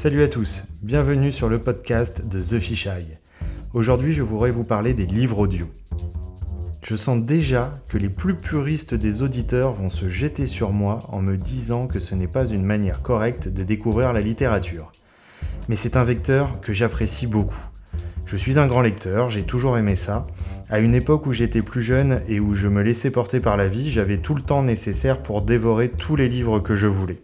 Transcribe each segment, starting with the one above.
Salut à tous, bienvenue sur le podcast de The Fish Eye. Aujourd'hui, je voudrais vous parler des livres audio. Je sens déjà que les plus puristes des auditeurs vont se jeter sur moi en me disant que ce n'est pas une manière correcte de découvrir la littérature. Mais c'est un vecteur que j'apprécie beaucoup. Je suis un grand lecteur, j'ai toujours aimé ça. À une époque où j'étais plus jeune et où je me laissais porter par la vie, j'avais tout le temps nécessaire pour dévorer tous les livres que je voulais.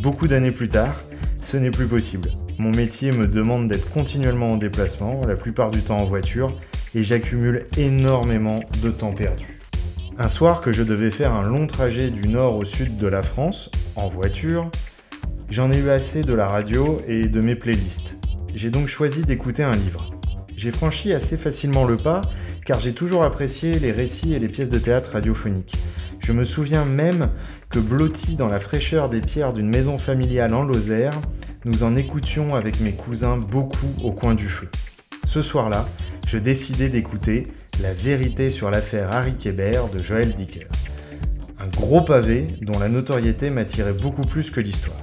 Beaucoup d'années plus tard, ce n'est plus possible. Mon métier me demande d'être continuellement en déplacement, la plupart du temps en voiture, et j'accumule énormément de temps perdu. Un soir que je devais faire un long trajet du nord au sud de la France, en voiture, j'en ai eu assez de la radio et de mes playlists. J'ai donc choisi d'écouter un livre. J'ai franchi assez facilement le pas car j'ai toujours apprécié les récits et les pièces de théâtre radiophoniques. Je me souviens même que blotti dans la fraîcheur des pierres d'une maison familiale en Lozère, nous en écoutions avec mes cousins beaucoup au coin du feu. Ce soir-là, je décidai d'écouter La vérité sur l'affaire Harry Kéber de Joël Dicker. Un gros pavé dont la notoriété m'attirait beaucoup plus que l'histoire.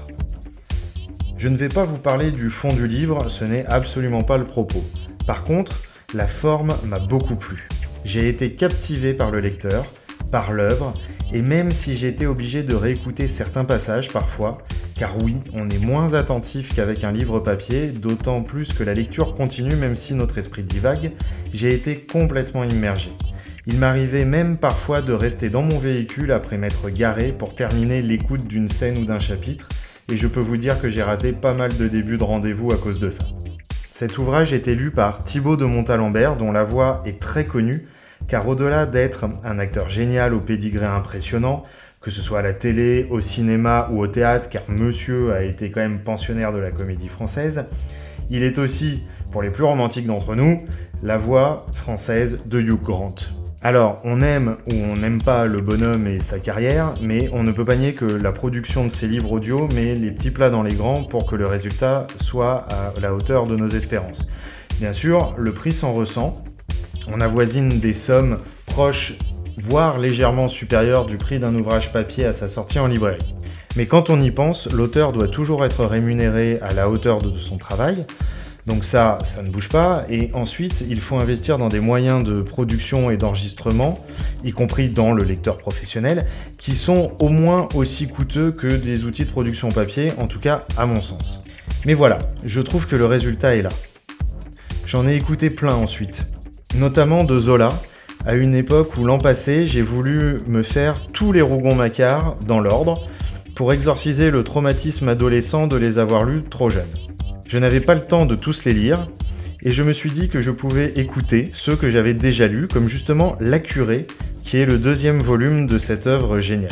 Je ne vais pas vous parler du fond du livre, ce n'est absolument pas le propos. Par contre, la forme m'a beaucoup plu. J'ai été captivé par le lecteur, par l'œuvre, et même si j'ai été obligé de réécouter certains passages parfois, car oui, on est moins attentif qu'avec un livre papier, d'autant plus que la lecture continue même si notre esprit divague, j'ai été complètement immergé. Il m'arrivait même parfois de rester dans mon véhicule après m'être garé pour terminer l'écoute d'une scène ou d'un chapitre, et je peux vous dire que j'ai raté pas mal de débuts de rendez-vous à cause de ça. Cet ouvrage est lu par Thibaut de Montalembert, dont la voix est très connue, car au-delà d'être un acteur génial au pédigré impressionnant, que ce soit à la télé, au cinéma ou au théâtre, car monsieur a été quand même pensionnaire de la comédie française, il est aussi, pour les plus romantiques d'entre nous, la voix française de Hugh Grant. Alors, on aime ou on n'aime pas le bonhomme et sa carrière, mais on ne peut pas nier que la production de ces livres audio met les petits plats dans les grands pour que le résultat soit à la hauteur de nos espérances. Bien sûr, le prix s'en ressent, on avoisine des sommes proches, voire légèrement supérieures du prix d'un ouvrage papier à sa sortie en librairie. Mais quand on y pense, l'auteur doit toujours être rémunéré à la hauteur de son travail. Donc ça, ça ne bouge pas. Et ensuite, il faut investir dans des moyens de production et d'enregistrement, y compris dans le lecteur professionnel, qui sont au moins aussi coûteux que des outils de production papier, en tout cas à mon sens. Mais voilà, je trouve que le résultat est là. J'en ai écouté plein ensuite notamment de Zola, à une époque où l'an passé, j'ai voulu me faire tous les Rougon-Macquart dans l'ordre pour exorciser le traumatisme adolescent de les avoir lus trop jeunes. Je n'avais pas le temps de tous les lire et je me suis dit que je pouvais écouter ceux que j'avais déjà lus, comme justement La Curée, qui est le deuxième volume de cette œuvre géniale.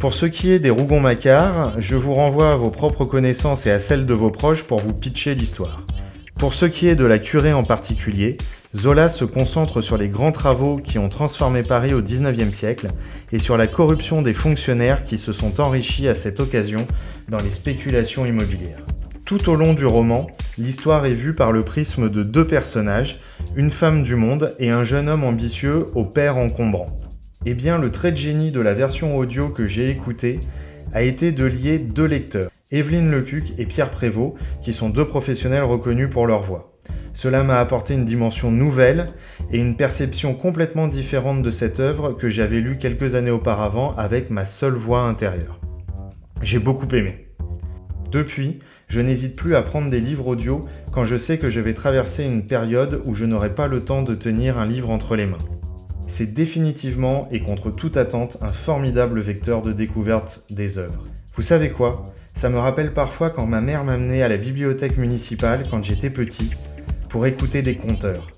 Pour ce qui est des Rougon-Macquart, je vous renvoie à vos propres connaissances et à celles de vos proches pour vous pitcher l'histoire. Pour ce qui est de la curée en particulier, Zola se concentre sur les grands travaux qui ont transformé Paris au XIXe siècle et sur la corruption des fonctionnaires qui se sont enrichis à cette occasion dans les spéculations immobilières. Tout au long du roman, l'histoire est vue par le prisme de deux personnages, une femme du monde et un jeune homme ambitieux au père encombrant. Eh bien, le trait de génie de la version audio que j'ai écoutée a été de lier deux lecteurs, Evelyne Lecuc et Pierre Prévost, qui sont deux professionnels reconnus pour leur voix. Cela m'a apporté une dimension nouvelle et une perception complètement différente de cette œuvre que j'avais lue quelques années auparavant avec ma seule voix intérieure. J'ai beaucoup aimé. Depuis, je n'hésite plus à prendre des livres audio quand je sais que je vais traverser une période où je n'aurai pas le temps de tenir un livre entre les mains. C'est définitivement et contre toute attente un formidable vecteur de découverte des œuvres. Vous savez quoi? Ça me rappelle parfois quand ma mère m'amenait à la bibliothèque municipale quand j'étais petit pour écouter des conteurs.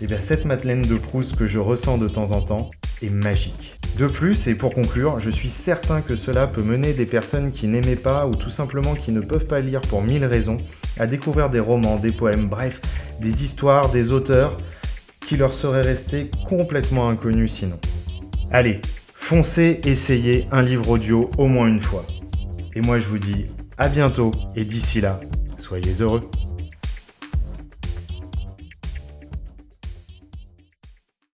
Et eh bien cette Madeleine de Proust que je ressens de temps en temps magique. De plus, et pour conclure, je suis certain que cela peut mener des personnes qui n'aimaient pas ou tout simplement qui ne peuvent pas lire pour mille raisons à découvrir des romans, des poèmes, bref, des histoires, des auteurs qui leur seraient restés complètement inconnus sinon. Allez, foncez essayez un livre audio au moins une fois. Et moi je vous dis à bientôt et d'ici là, soyez heureux.